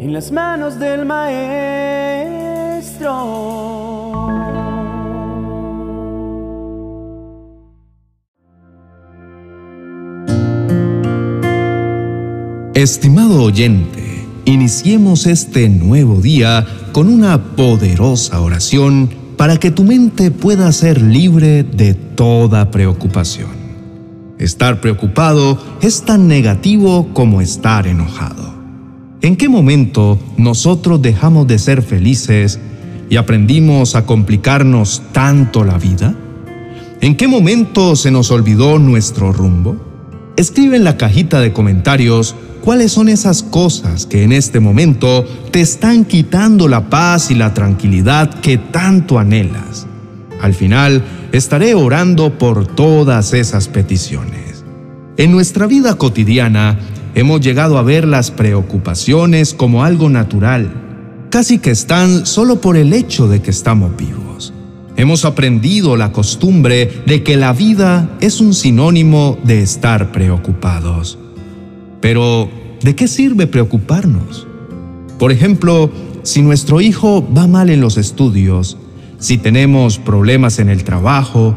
en las manos del Maestro. Estimado oyente, iniciemos este nuevo día con una poderosa oración para que tu mente pueda ser libre de toda preocupación. Estar preocupado es tan negativo como estar enojado. ¿En qué momento nosotros dejamos de ser felices y aprendimos a complicarnos tanto la vida? ¿En qué momento se nos olvidó nuestro rumbo? Escribe en la cajita de comentarios cuáles son esas cosas que en este momento te están quitando la paz y la tranquilidad que tanto anhelas. Al final, estaré orando por todas esas peticiones. En nuestra vida cotidiana, hemos llegado a ver las preocupaciones como algo natural, casi que están solo por el hecho de que estamos vivos. Hemos aprendido la costumbre de que la vida es un sinónimo de estar preocupados. Pero, ¿de qué sirve preocuparnos? Por ejemplo, si nuestro hijo va mal en los estudios, si tenemos problemas en el trabajo,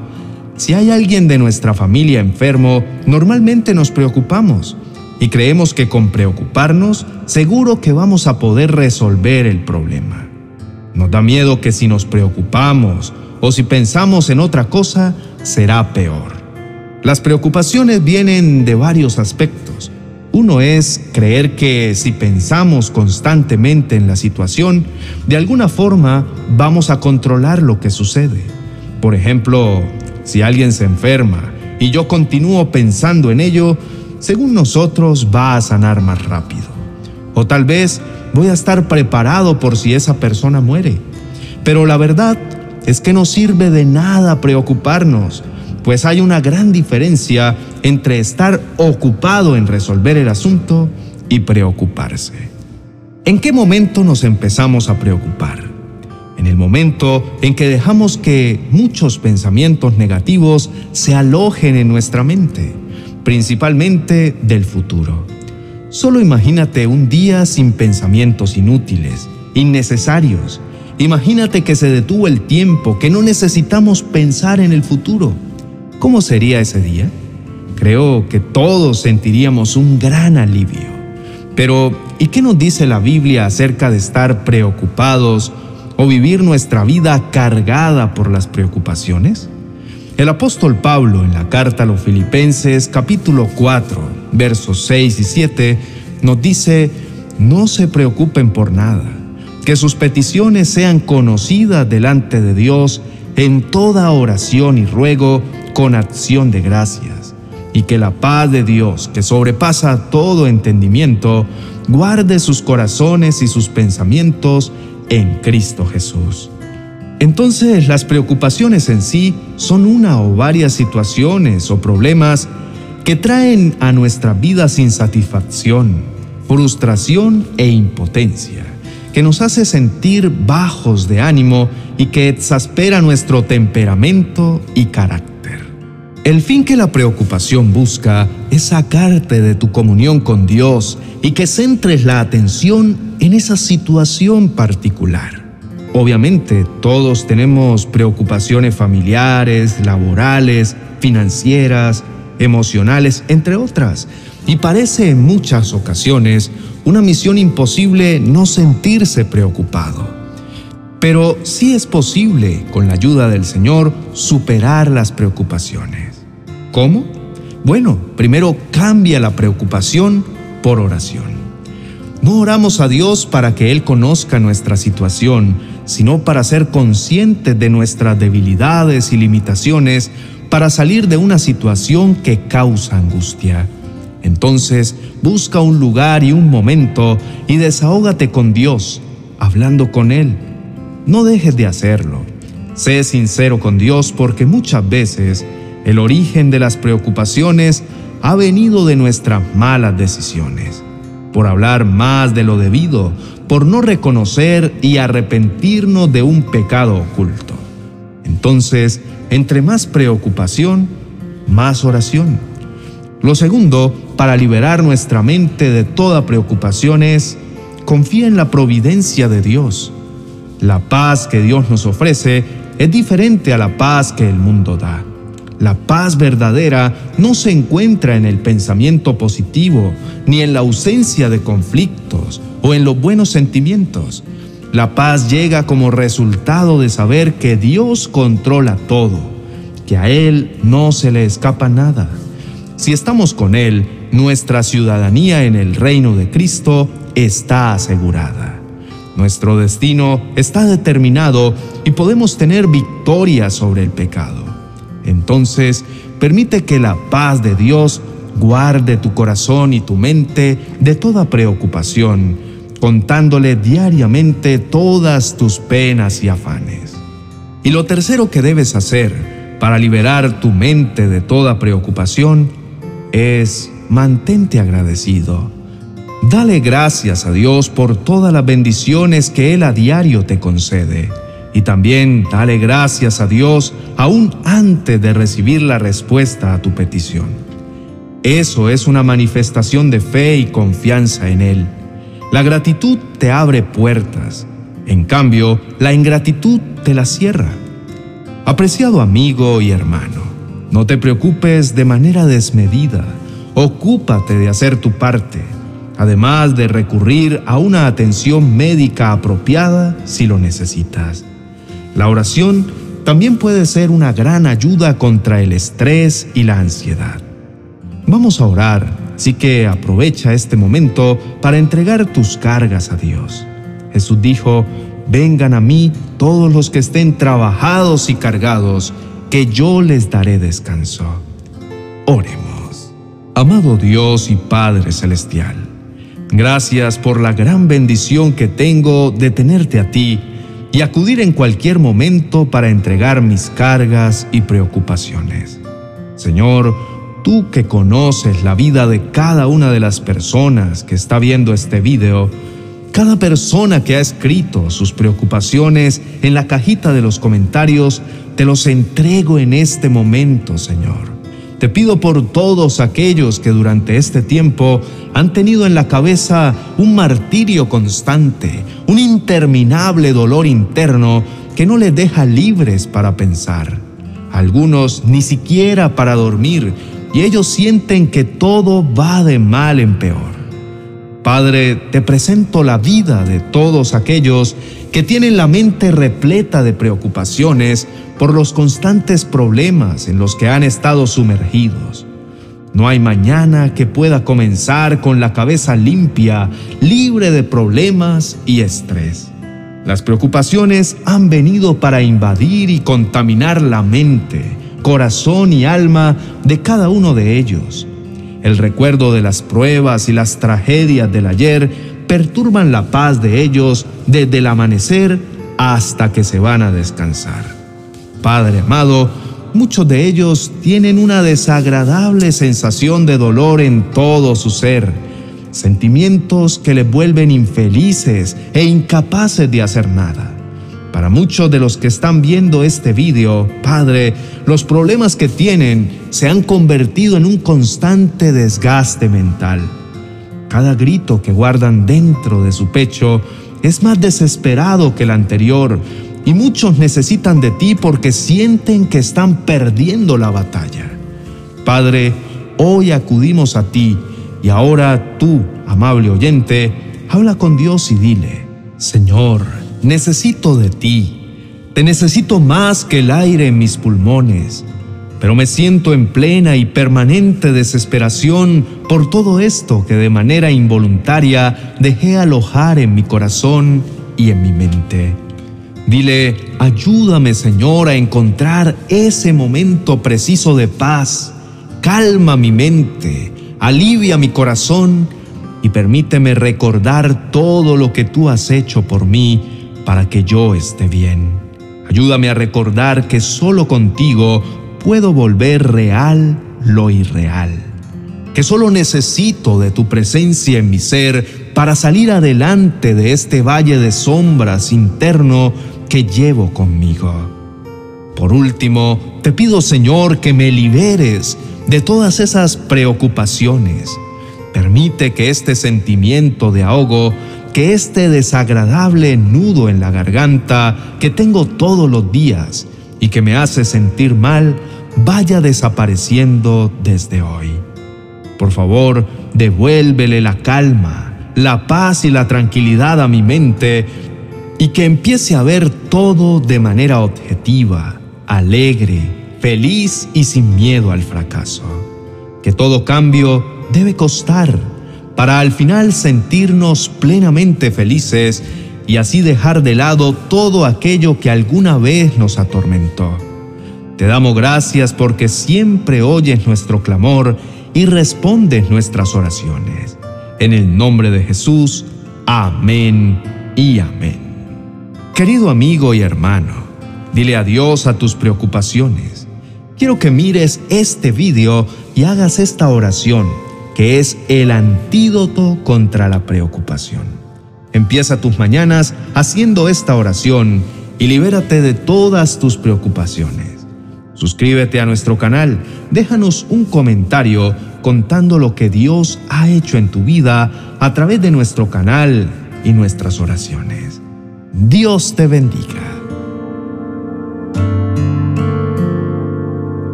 si hay alguien de nuestra familia enfermo, normalmente nos preocupamos y creemos que con preocuparnos seguro que vamos a poder resolver el problema. Nos da miedo que si nos preocupamos o si pensamos en otra cosa, será peor. Las preocupaciones vienen de varios aspectos. Uno es creer que si pensamos constantemente en la situación, de alguna forma vamos a controlar lo que sucede. Por ejemplo, si alguien se enferma y yo continúo pensando en ello, según nosotros va a sanar más rápido. O tal vez voy a estar preparado por si esa persona muere. Pero la verdad es que no sirve de nada preocuparnos, pues hay una gran diferencia entre estar ocupado en resolver el asunto y preocuparse. ¿En qué momento nos empezamos a preocupar? En el momento en que dejamos que muchos pensamientos negativos se alojen en nuestra mente, principalmente del futuro. Solo imagínate un día sin pensamientos inútiles, innecesarios. Imagínate que se detuvo el tiempo, que no necesitamos pensar en el futuro. ¿Cómo sería ese día? Creo que todos sentiríamos un gran alivio. Pero, ¿y qué nos dice la Biblia acerca de estar preocupados o vivir nuestra vida cargada por las preocupaciones? El apóstol Pablo en la carta a los Filipenses capítulo 4, versos 6 y 7 nos dice, no se preocupen por nada, que sus peticiones sean conocidas delante de Dios en toda oración y ruego con acción de gracias, y que la paz de Dios, que sobrepasa todo entendimiento, guarde sus corazones y sus pensamientos en Cristo Jesús. Entonces las preocupaciones en sí son una o varias situaciones o problemas que traen a nuestra vida sin satisfacción, frustración e impotencia, que nos hace sentir bajos de ánimo y que exaspera nuestro temperamento y carácter. El fin que la preocupación busca es sacarte de tu comunión con Dios y que centres la atención en esa situación particular. Obviamente todos tenemos preocupaciones familiares, laborales, financieras, emocionales, entre otras, y parece en muchas ocasiones una misión imposible no sentirse preocupado. Pero sí es posible, con la ayuda del Señor, superar las preocupaciones. ¿Cómo? Bueno, primero cambia la preocupación por oración. No oramos a Dios para que Él conozca nuestra situación, sino para ser conscientes de nuestras debilidades y limitaciones para salir de una situación que causa angustia. Entonces, busca un lugar y un momento y desahógate con Dios, hablando con Él. No dejes de hacerlo. Sé sincero con Dios porque muchas veces el origen de las preocupaciones ha venido de nuestras malas decisiones, por hablar más de lo debido, por no reconocer y arrepentirnos de un pecado oculto. Entonces, entre más preocupación, más oración. Lo segundo, para liberar nuestra mente de toda preocupación es confía en la providencia de Dios. La paz que Dios nos ofrece es diferente a la paz que el mundo da. La paz verdadera no se encuentra en el pensamiento positivo, ni en la ausencia de conflictos o en los buenos sentimientos. La paz llega como resultado de saber que Dios controla todo, que a Él no se le escapa nada. Si estamos con Él, nuestra ciudadanía en el reino de Cristo está asegurada. Nuestro destino está determinado y podemos tener victoria sobre el pecado. Entonces, permite que la paz de Dios guarde tu corazón y tu mente de toda preocupación, contándole diariamente todas tus penas y afanes. Y lo tercero que debes hacer para liberar tu mente de toda preocupación es mantente agradecido. Dale gracias a Dios por todas las bendiciones que Él a diario te concede. Y también dale gracias a Dios aún antes de recibir la respuesta a tu petición. Eso es una manifestación de fe y confianza en Él. La gratitud te abre puertas. En cambio, la ingratitud te la cierra. Apreciado amigo y hermano, no te preocupes de manera desmedida. Ocúpate de hacer tu parte, además de recurrir a una atención médica apropiada si lo necesitas. La oración también puede ser una gran ayuda contra el estrés y la ansiedad. Vamos a orar, así que aprovecha este momento para entregar tus cargas a Dios. Jesús dijo, vengan a mí todos los que estén trabajados y cargados, que yo les daré descanso. Oremos. Amado Dios y Padre Celestial, gracias por la gran bendición que tengo de tenerte a ti y acudir en cualquier momento para entregar mis cargas y preocupaciones. Señor, tú que conoces la vida de cada una de las personas que está viendo este video, cada persona que ha escrito sus preocupaciones en la cajita de los comentarios, te los entrego en este momento, Señor. Te pido por todos aquellos que durante este tiempo han tenido en la cabeza un martirio constante, un interminable dolor interno que no les deja libres para pensar. Algunos ni siquiera para dormir y ellos sienten que todo va de mal en peor. Padre, te presento la vida de todos aquellos que tienen la mente repleta de preocupaciones por los constantes problemas en los que han estado sumergidos. No hay mañana que pueda comenzar con la cabeza limpia, libre de problemas y estrés. Las preocupaciones han venido para invadir y contaminar la mente, corazón y alma de cada uno de ellos. El recuerdo de las pruebas y las tragedias del ayer perturban la paz de ellos desde el amanecer hasta que se van a descansar. Padre amado, muchos de ellos tienen una desagradable sensación de dolor en todo su ser, sentimientos que les vuelven infelices e incapaces de hacer nada. Para muchos de los que están viendo este video, Padre, los problemas que tienen se han convertido en un constante desgaste mental. Cada grito que guardan dentro de su pecho es más desesperado que el anterior, y muchos necesitan de ti porque sienten que están perdiendo la batalla. Padre, hoy acudimos a ti y ahora tú, amable oyente, habla con Dios y dile, Señor, necesito de ti. Te necesito más que el aire en mis pulmones, pero me siento en plena y permanente desesperación por todo esto que de manera involuntaria dejé alojar en mi corazón y en mi mente. Dile, ayúdame Señor a encontrar ese momento preciso de paz. Calma mi mente, alivia mi corazón y permíteme recordar todo lo que tú has hecho por mí para que yo esté bien. Ayúdame a recordar que solo contigo puedo volver real lo irreal. Que solo necesito de tu presencia en mi ser para salir adelante de este valle de sombras interno que llevo conmigo. Por último, te pido Señor que me liberes de todas esas preocupaciones. Permite que este sentimiento de ahogo que este desagradable nudo en la garganta que tengo todos los días y que me hace sentir mal vaya desapareciendo desde hoy. Por favor, devuélvele la calma, la paz y la tranquilidad a mi mente y que empiece a ver todo de manera objetiva, alegre, feliz y sin miedo al fracaso. Que todo cambio debe costar para al final sentirnos plenamente felices y así dejar de lado todo aquello que alguna vez nos atormentó. Te damos gracias porque siempre oyes nuestro clamor y respondes nuestras oraciones. En el nombre de Jesús, amén y amén. Querido amigo y hermano, dile adiós a tus preocupaciones. Quiero que mires este video y hagas esta oración, que es el antídoto contra la preocupación. Empieza tus mañanas haciendo esta oración y libérate de todas tus preocupaciones. Suscríbete a nuestro canal, déjanos un comentario contando lo que Dios ha hecho en tu vida a través de nuestro canal y nuestras oraciones. Dios te bendiga.